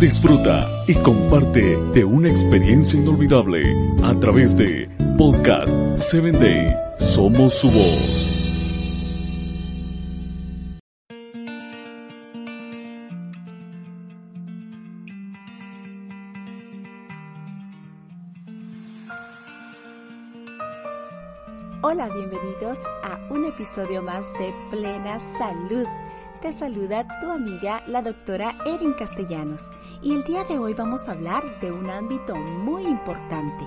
Disfruta y comparte de una experiencia inolvidable a través de Podcast 7 Day. Somos su voz. Hola, bienvenidos a un episodio más de Plena Salud. Te saluda tu amiga, la doctora Erin Castellanos, y el día de hoy vamos a hablar de un ámbito muy importante.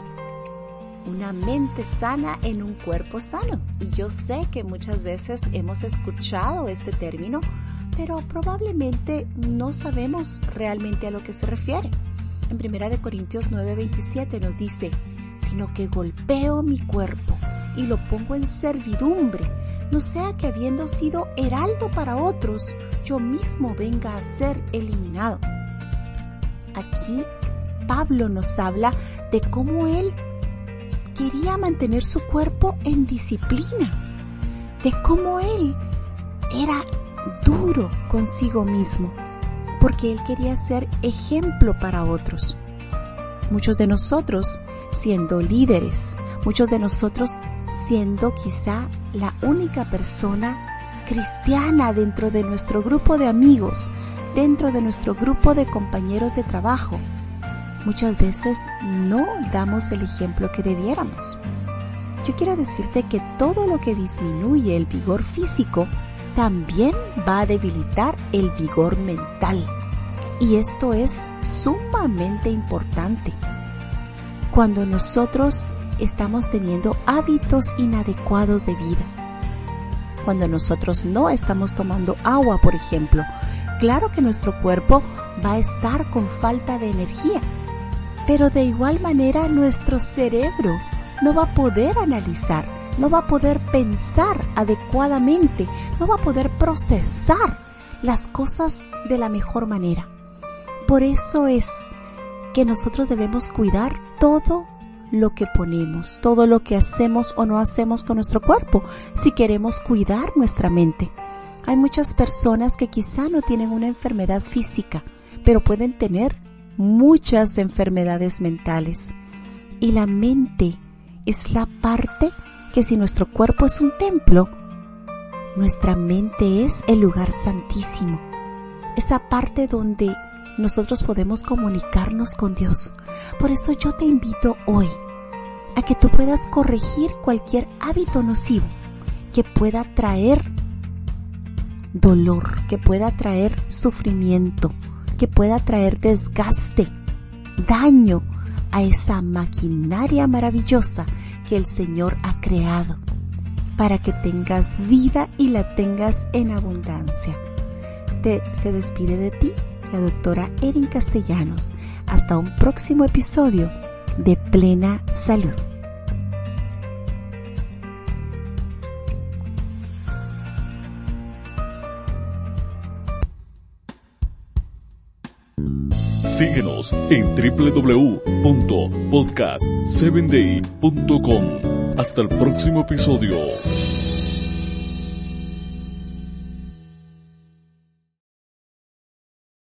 Una mente sana en un cuerpo sano. Y yo sé que muchas veces hemos escuchado este término, pero probablemente no sabemos realmente a lo que se refiere. En 1 Corintios 9:27 nos dice, sino que golpeo mi cuerpo y lo pongo en servidumbre, no sea que habiendo sido heraldo para otros, yo mismo venga a ser eliminado. Aquí Pablo nos habla de cómo él quería mantener su cuerpo en disciplina, de cómo él era duro consigo mismo, porque él quería ser ejemplo para otros. Muchos de nosotros, siendo líderes, muchos de nosotros siendo quizá la única persona cristiana dentro de nuestro grupo de amigos, dentro de nuestro grupo de compañeros de trabajo. Muchas veces no damos el ejemplo que debiéramos. Yo quiero decirte que todo lo que disminuye el vigor físico también va a debilitar el vigor mental. Y esto es sumamente importante. Cuando nosotros estamos teniendo hábitos inadecuados de vida. Cuando nosotros no estamos tomando agua, por ejemplo, claro que nuestro cuerpo va a estar con falta de energía, pero de igual manera nuestro cerebro no va a poder analizar, no va a poder pensar adecuadamente, no va a poder procesar las cosas de la mejor manera. Por eso es que nosotros debemos cuidar todo lo que ponemos, todo lo que hacemos o no hacemos con nuestro cuerpo, si queremos cuidar nuestra mente. Hay muchas personas que quizá no tienen una enfermedad física, pero pueden tener muchas enfermedades mentales. Y la mente es la parte que si nuestro cuerpo es un templo, nuestra mente es el lugar santísimo. Esa parte donde nosotros podemos comunicarnos con Dios. Por eso yo te invito hoy a que tú puedas corregir cualquier hábito nocivo que pueda traer dolor, que pueda traer sufrimiento, que pueda traer desgaste, daño a esa maquinaria maravillosa que el Señor ha creado para que tengas vida y la tengas en abundancia. Te, se despide de ti la doctora Erin Castellanos. Hasta un próximo episodio de Plena Salud. Síguenos en www.podcast7day.com. Hasta el próximo episodio.